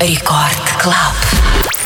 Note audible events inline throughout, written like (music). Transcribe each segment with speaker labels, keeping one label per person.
Speaker 1: Рекорд Клаб.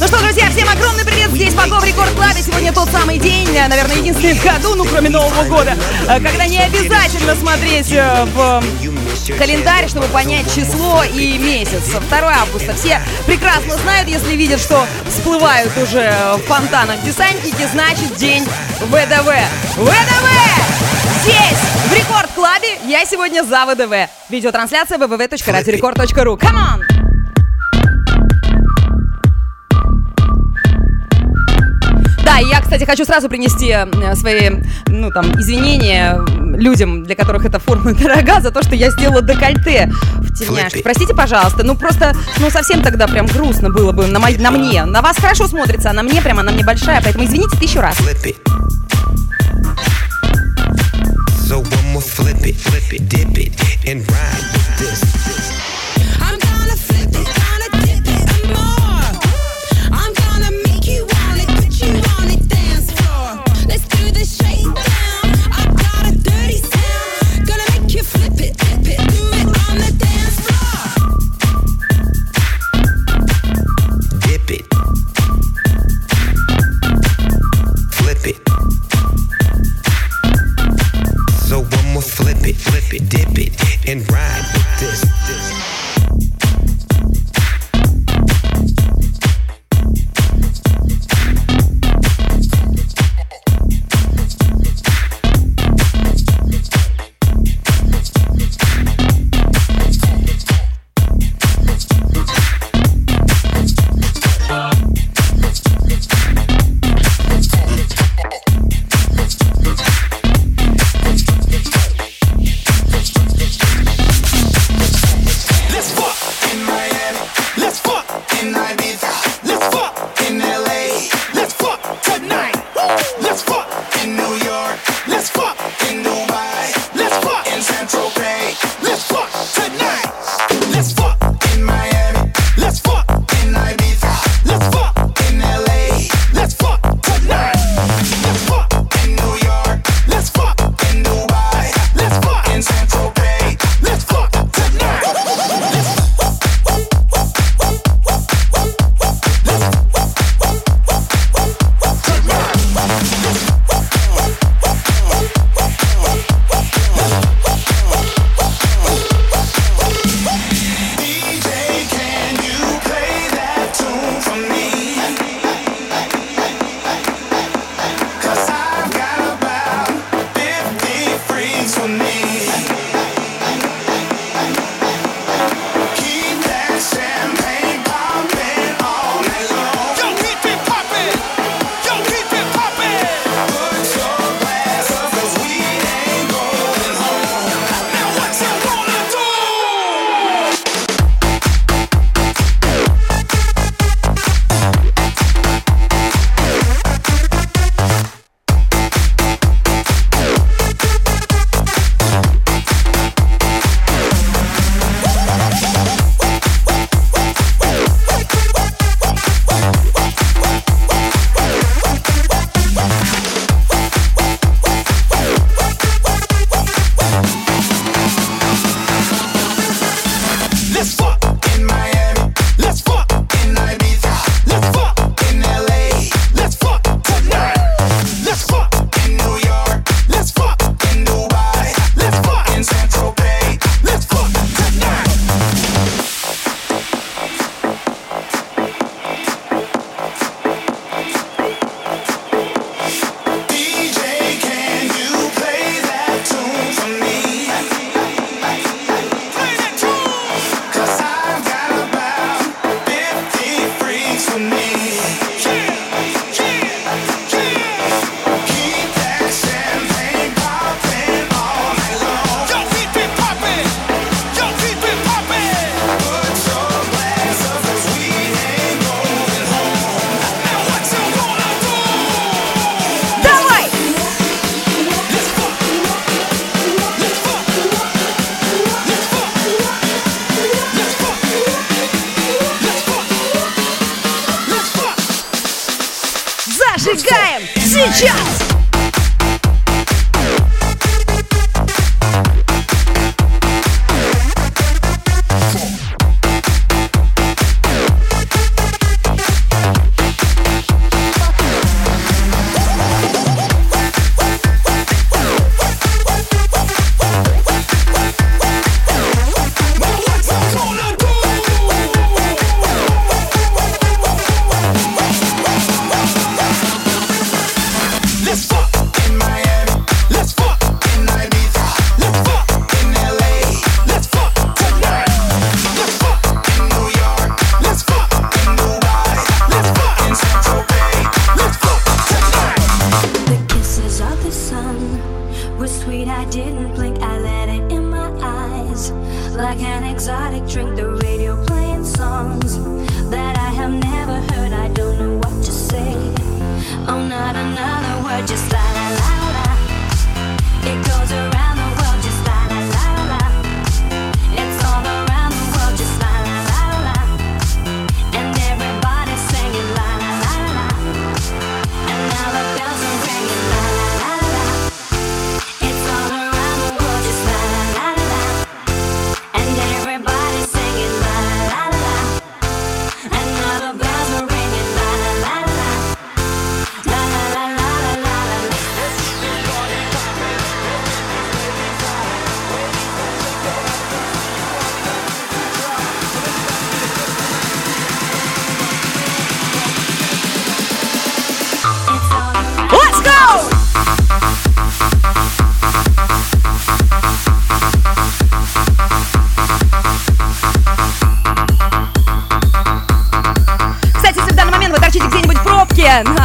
Speaker 2: Ну что, друзья, всем огромный привет! Здесь Погов в Рекорд Клабе. Сегодня тот самый день, наверное, единственный в году, ну кроме Нового года, э, когда не обязательно смотреть э, в календарь, чтобы понять число и месяц. 2 августа. Все прекрасно знают, если видят, что всплывают уже в фонтанах десантники, значит день ВДВ. ВДВ!
Speaker 3: Здесь, в Рекорд Клабе, я сегодня за ВДВ. Видеотрансляция www.radiorecord.ru. Come on! Да, я, кстати, хочу сразу принести э, свои, ну, там, извинения людям, для которых эта форма (laughs) дорога, за то, что я сделала декольте в тельняшке. Простите, пожалуйста, ну, просто, ну, совсем тогда прям грустно было бы на, мо- на мне. На вас хорошо смотрится, а на мне прям, она мне большая, поэтому извините тысячу раз.
Speaker 2: So more flip it, flip it, dip it, and ride with this.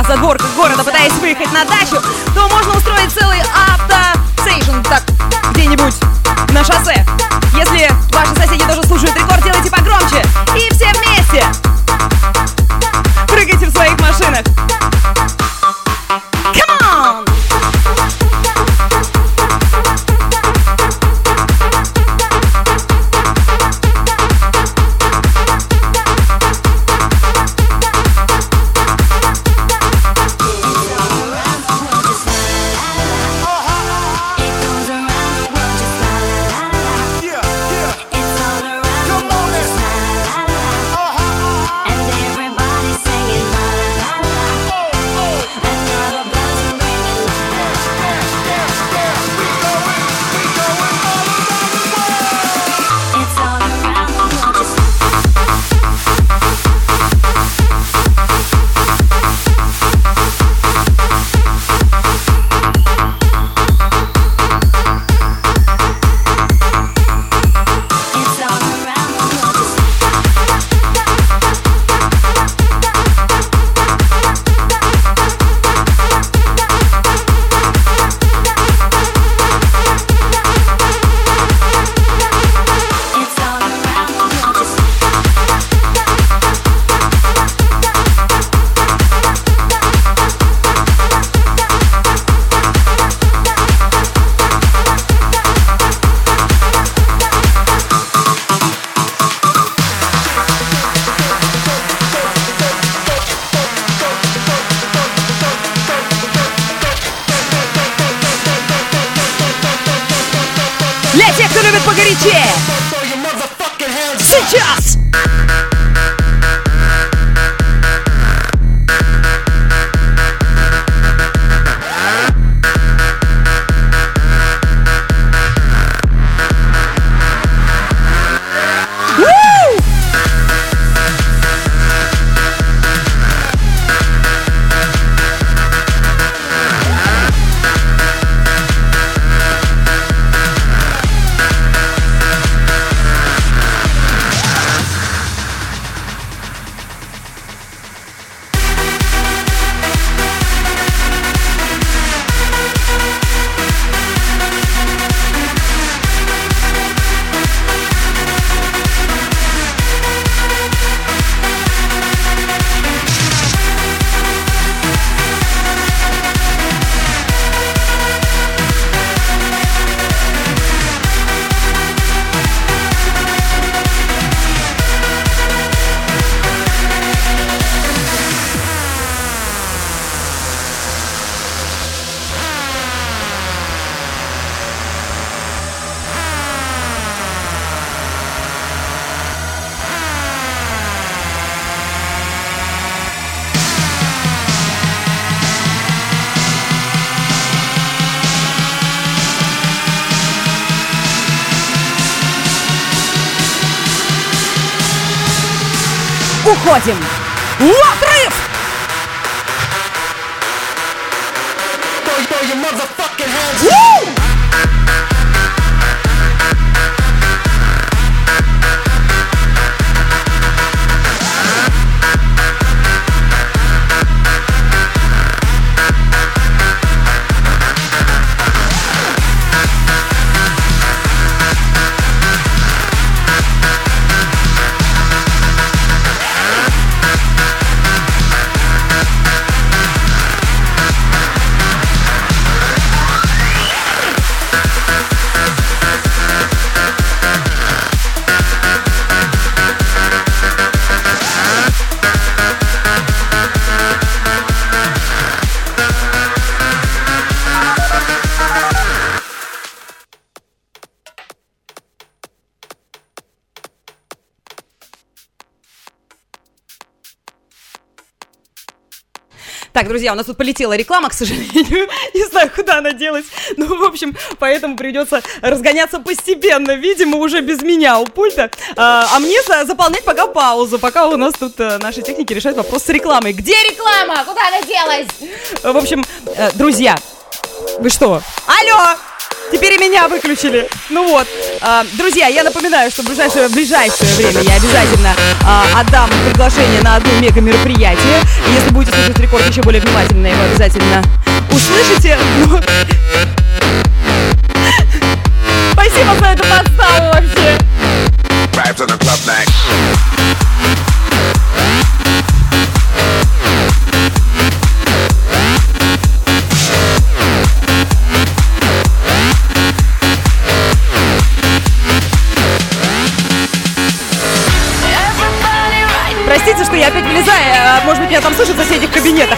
Speaker 3: в задворках города, пытаясь выехать на дачу, то можно устроить целый автосейшн так где-нибудь на шоссе. Если ваши соседи тоже слушают рекорд, делайте погромче. И все вместе уходим в отрыв! Woo! Так, друзья, у нас тут полетела реклама, к сожалению. (laughs) Не знаю, куда она делась. Ну, в общем, поэтому придется разгоняться постепенно. Видимо, уже без меня у пульта. А, а мне заполнять пока паузу, пока у нас тут а, наши техники решают вопрос с рекламой. Где реклама? Куда она делась? В общем, а, друзья, вы что? Алло! Теперь и меня выключили. Ну вот. А, друзья, я напоминаю, что в ближайшее, в ближайшее время я обязательно а, отдам приглашение на одно мега-мероприятие. Если будете слушать рекорд еще более внимательно, его обязательно услышите. Ну... меня там слышат в соседних кабинетах.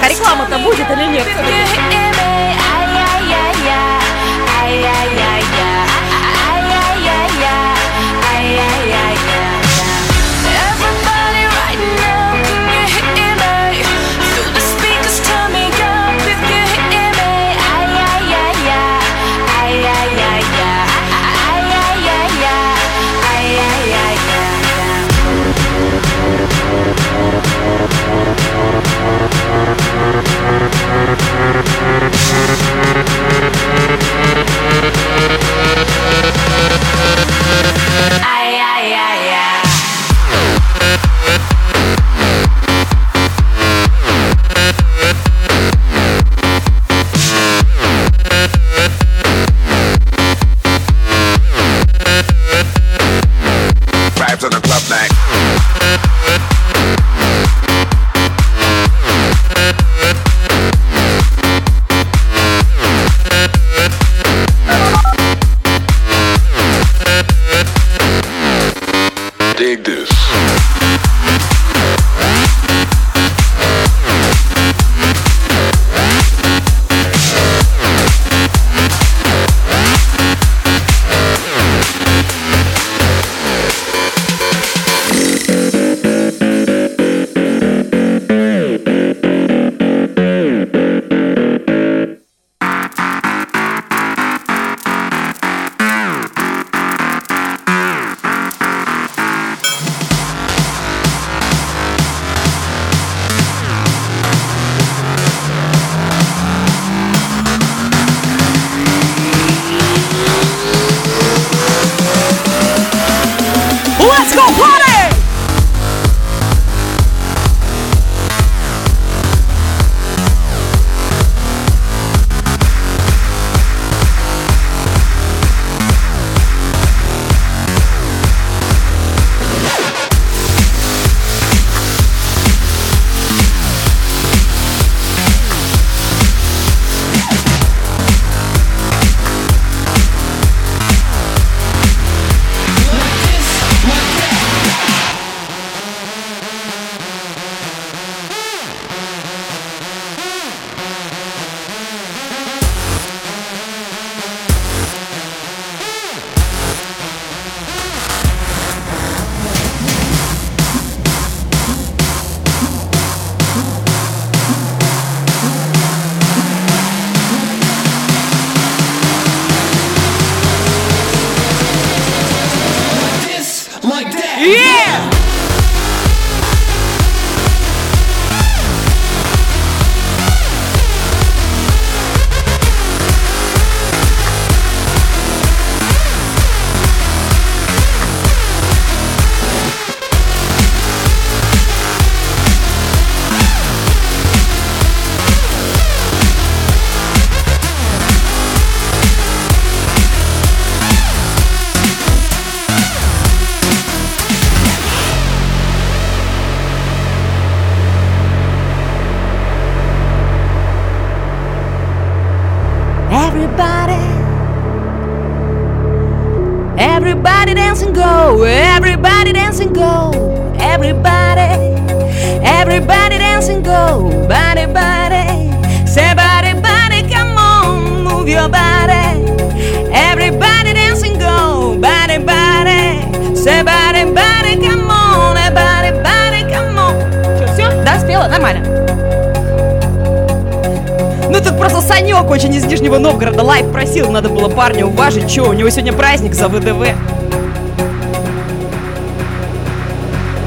Speaker 3: него сегодня праздник за ВДВ.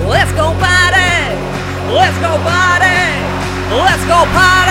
Speaker 3: Let's go party! Let's go party! Let's go party!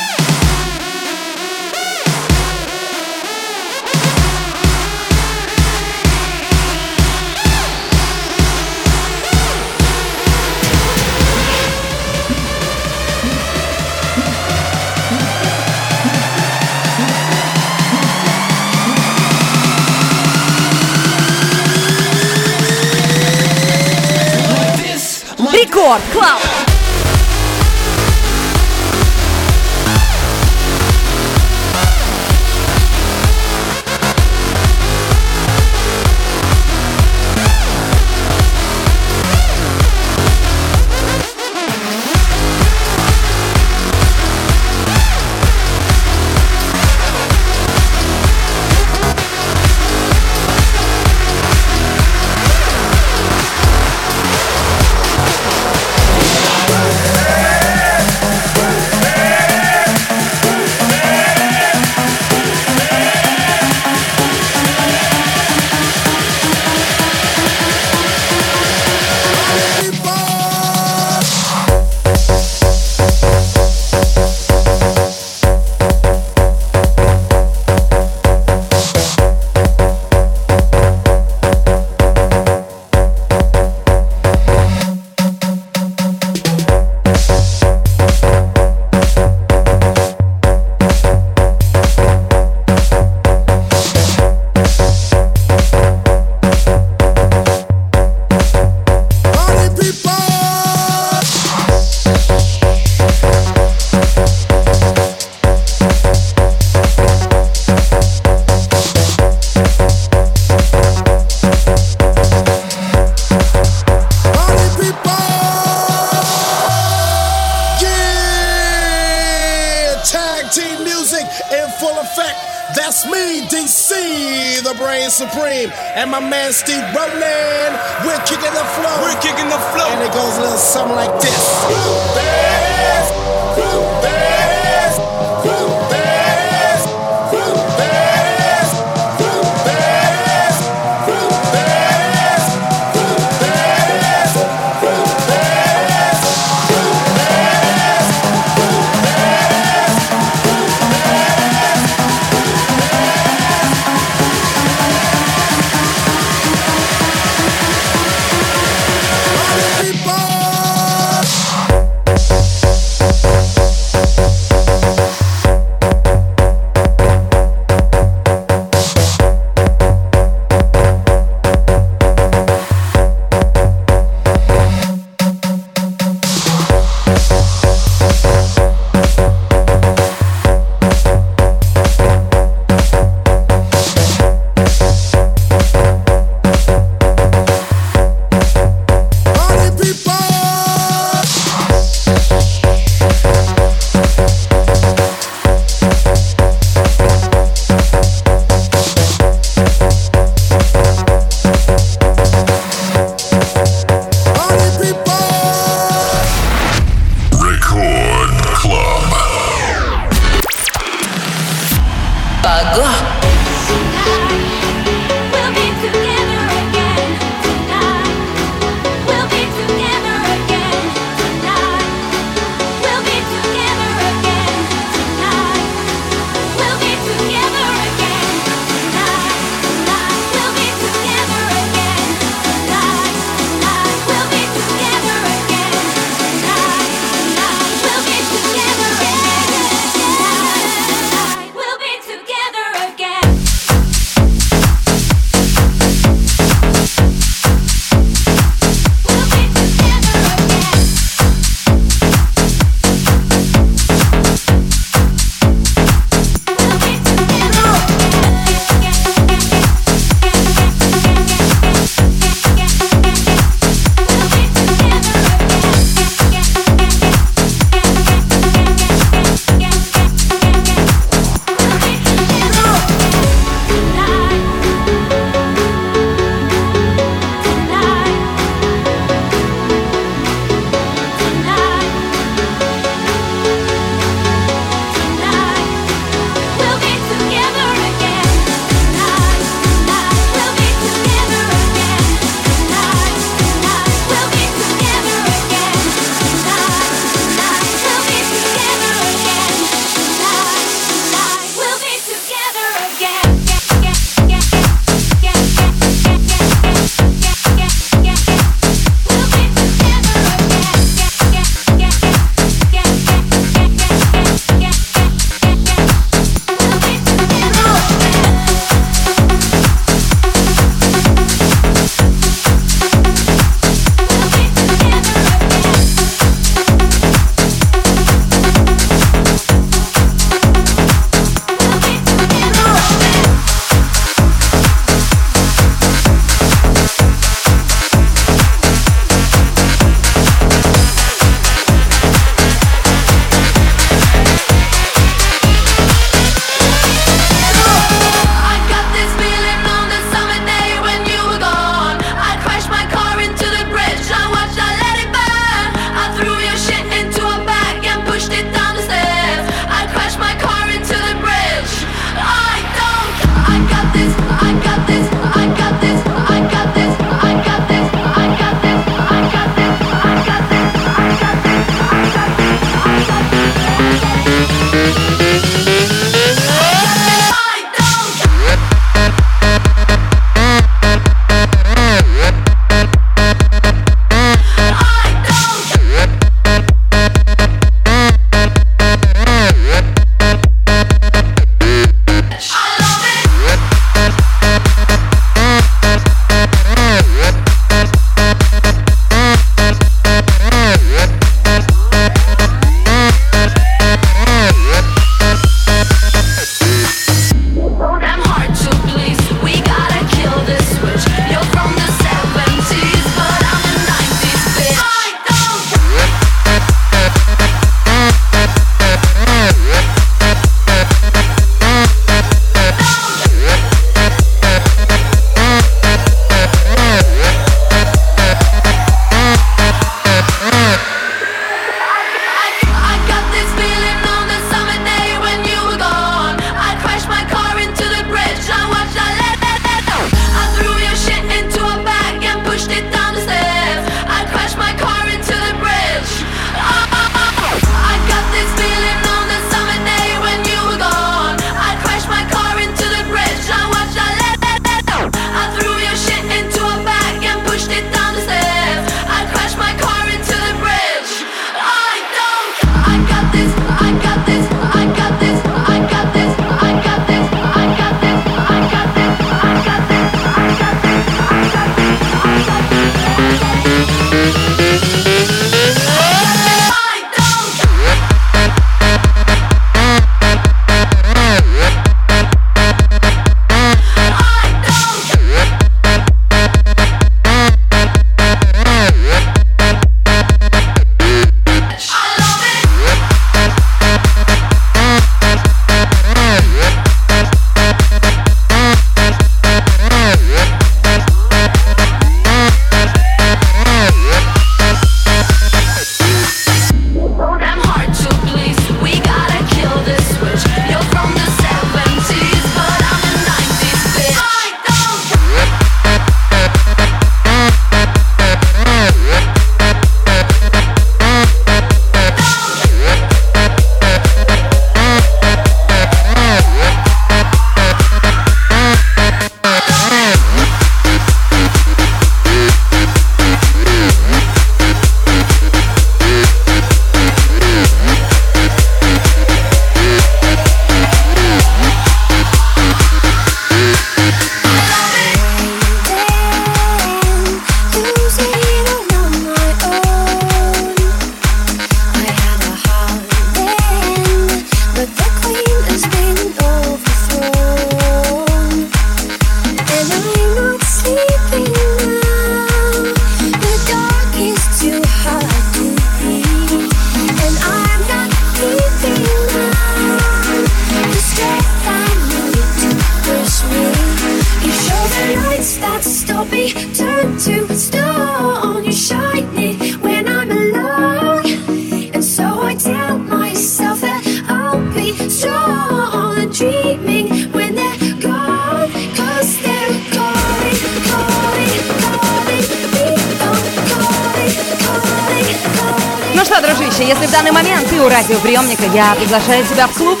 Speaker 3: что, дружище, если в данный момент ты у радиоприемника, я приглашаю тебя в клуб.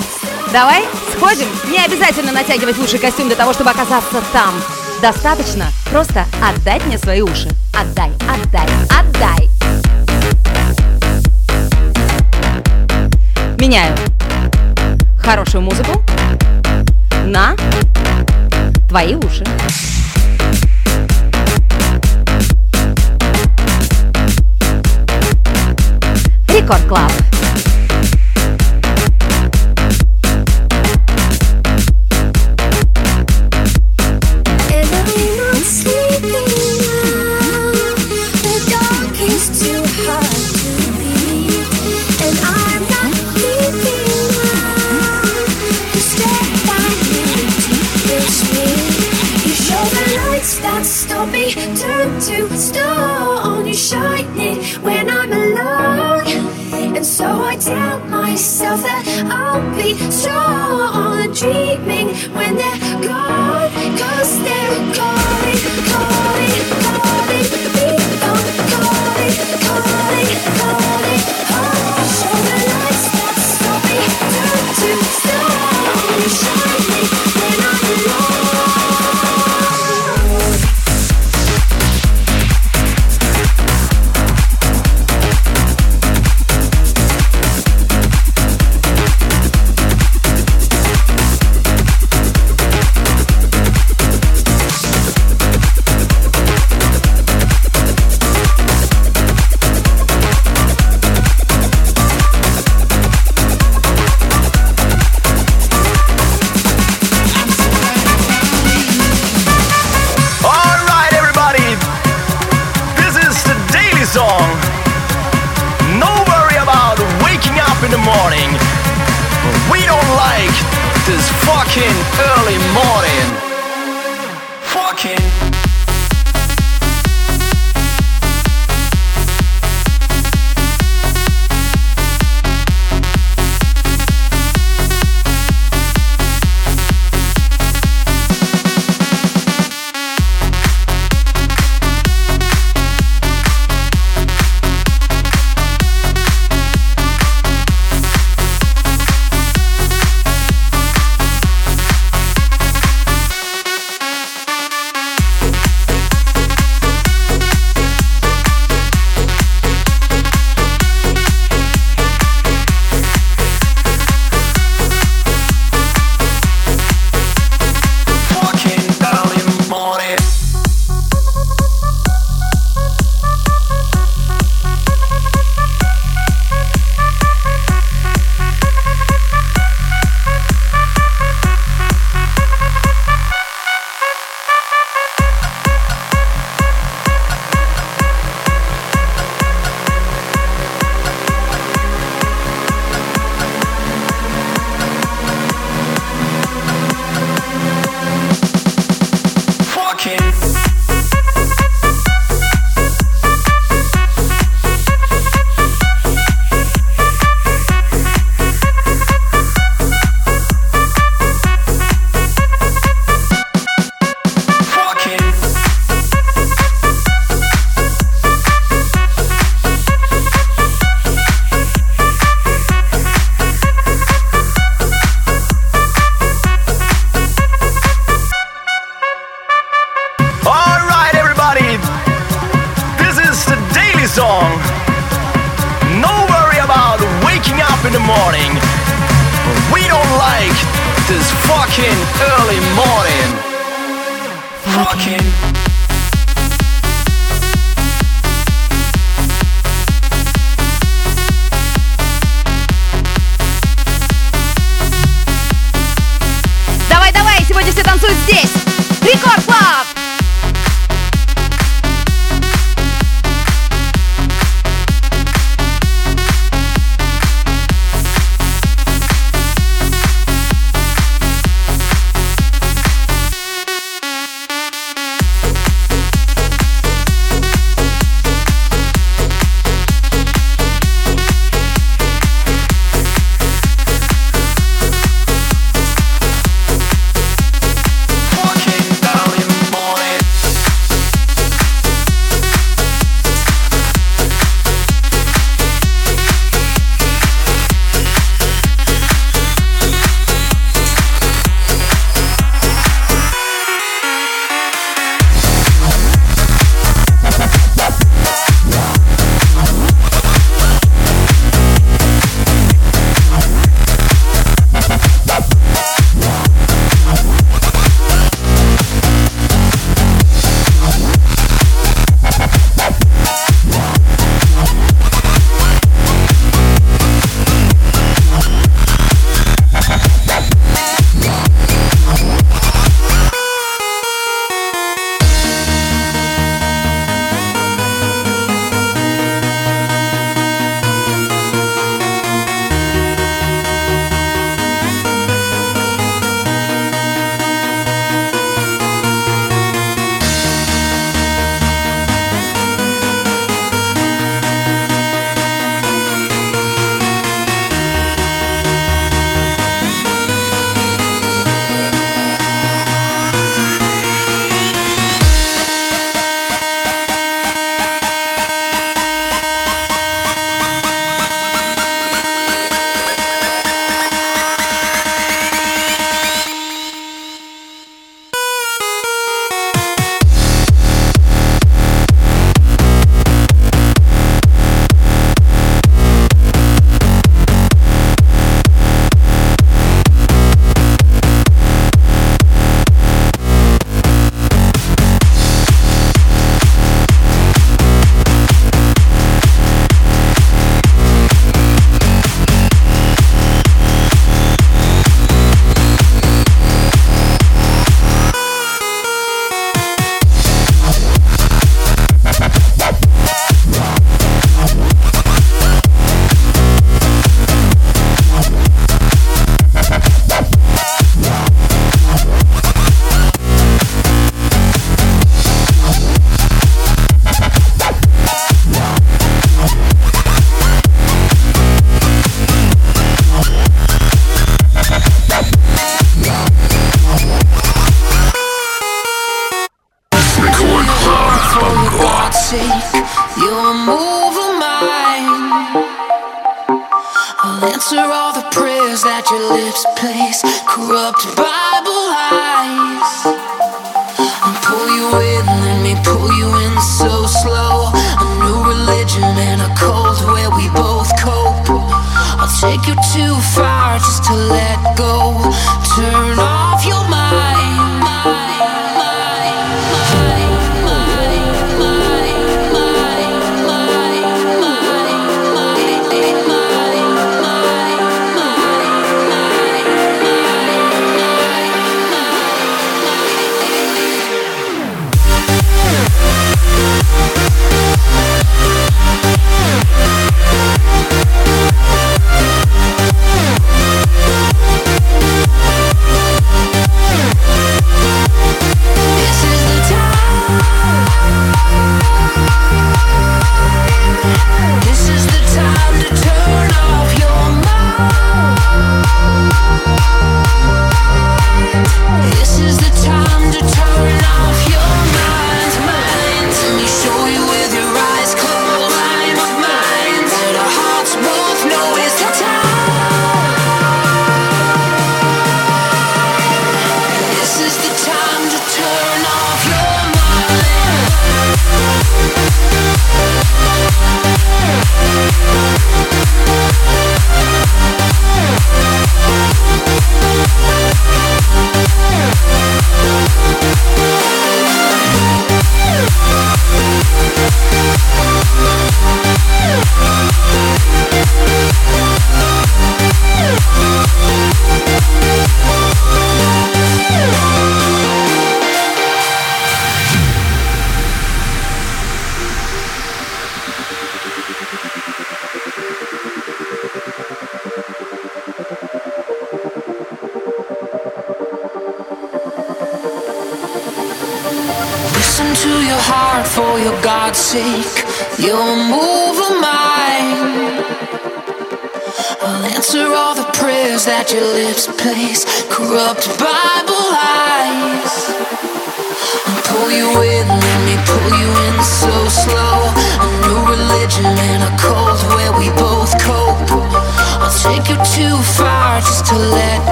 Speaker 3: Давай, сходим. Не обязательно натягивать лучший костюм для того, чтобы оказаться там. Достаточно просто отдать мне свои уши. Отдай, отдай, отдай. Меняю хорошую музыку на твои уши. Record Club.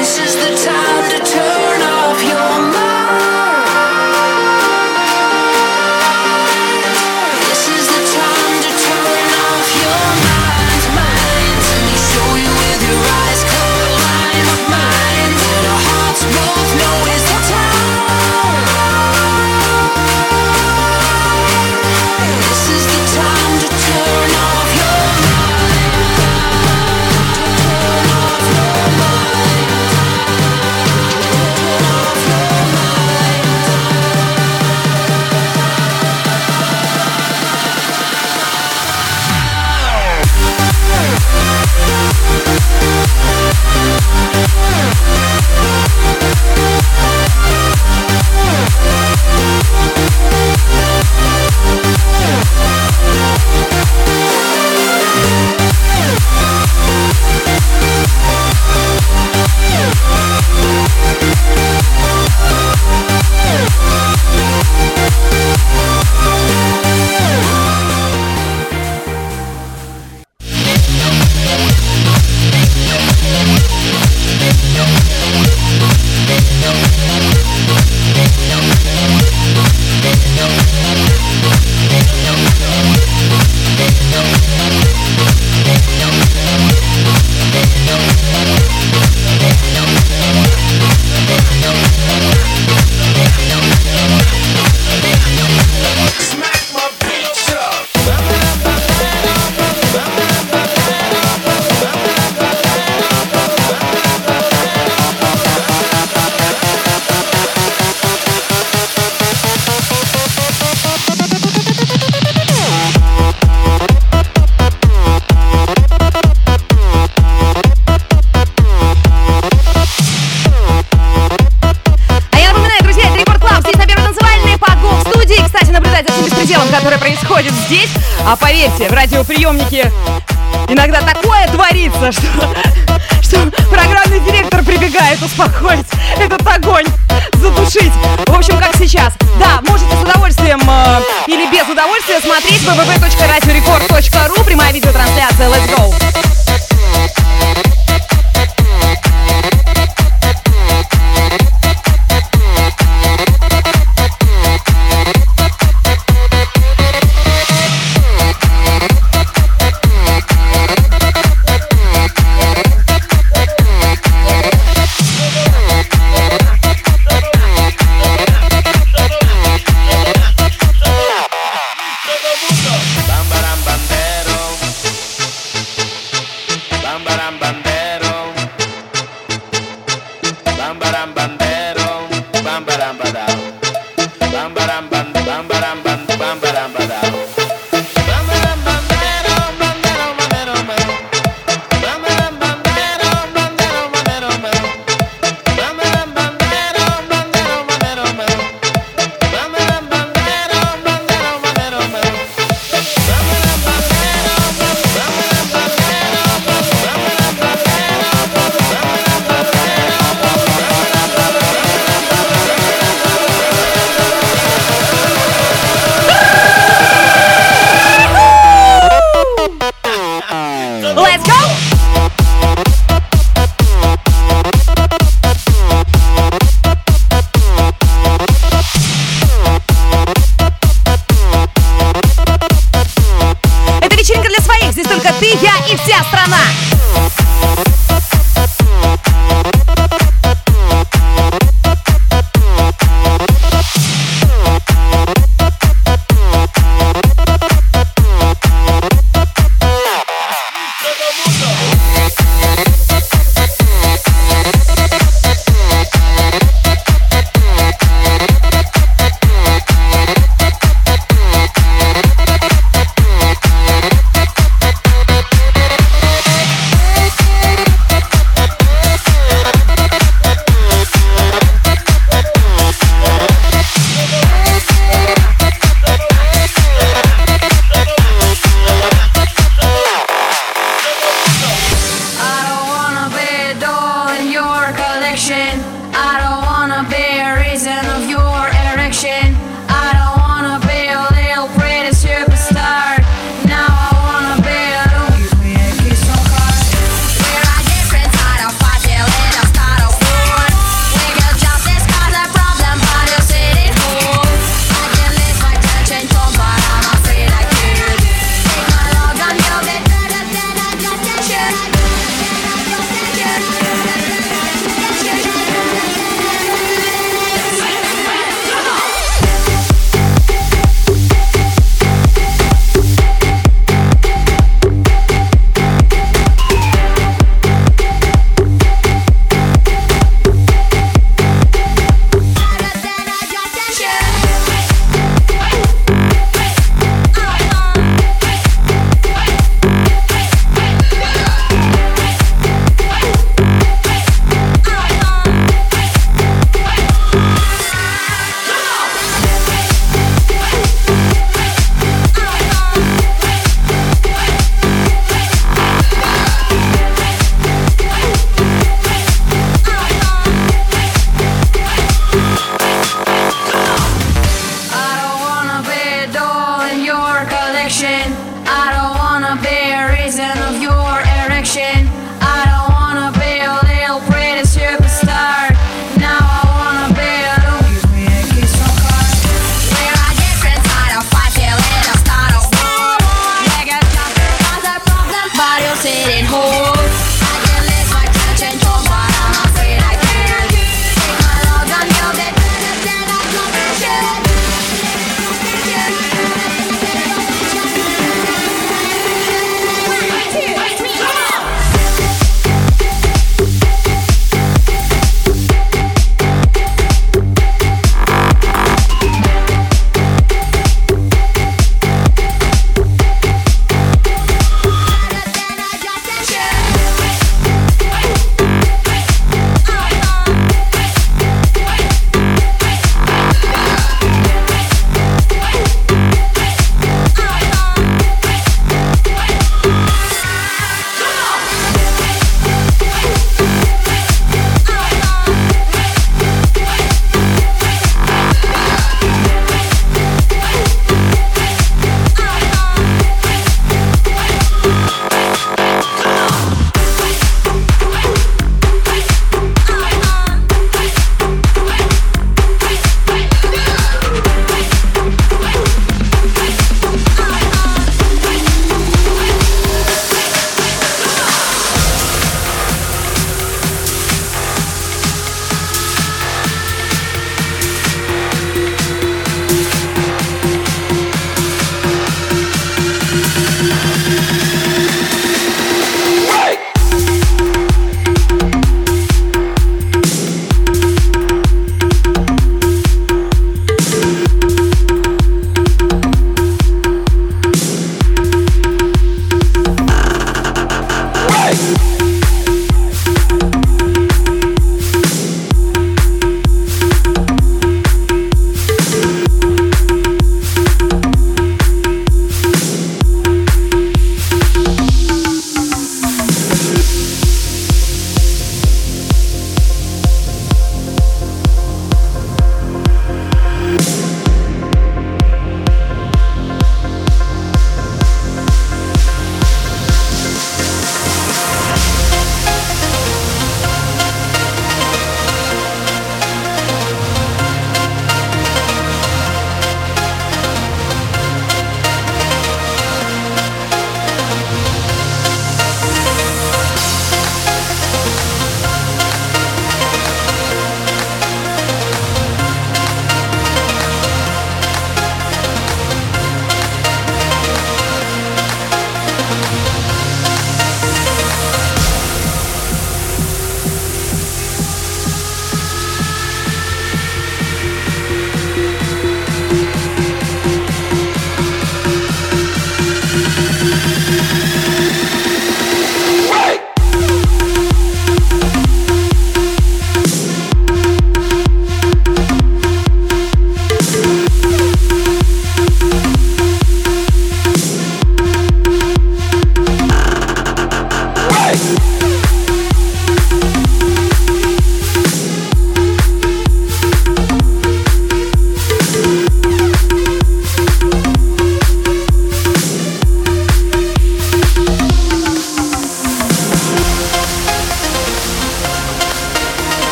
Speaker 4: This is the time
Speaker 3: поверьте, в радиоприемнике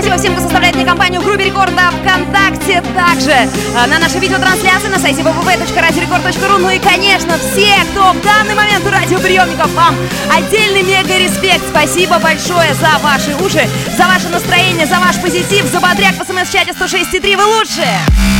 Speaker 3: Спасибо всем, кто составляет мне компанию в группе рекорда ВКонтакте. Также а, на нашей видеотрансляции на сайте www.radiorecord.ru. Ну и, конечно, все, кто в данный момент у радиоприемников, вам отдельный мега-респект. Спасибо большое за ваши уши, за ваше настроение, за ваш позитив, за бодряк в смс-чате 106.3. Вы лучшие!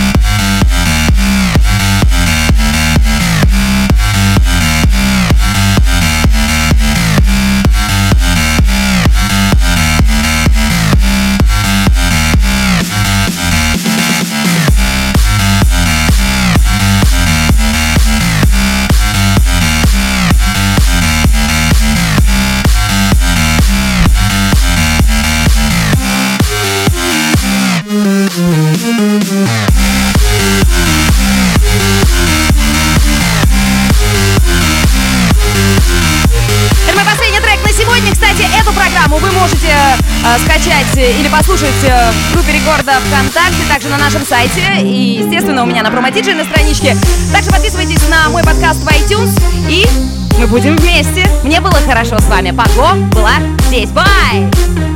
Speaker 3: Скачать э, или послушать э, в группе рекорда ВКонтакте, также на нашем сайте и, естественно, у меня на промо-диджей на страничке. Также подписывайтесь на мой подкаст в iTunes и мы будем вместе. Мне было хорошо с вами. Пако была здесь. Бай!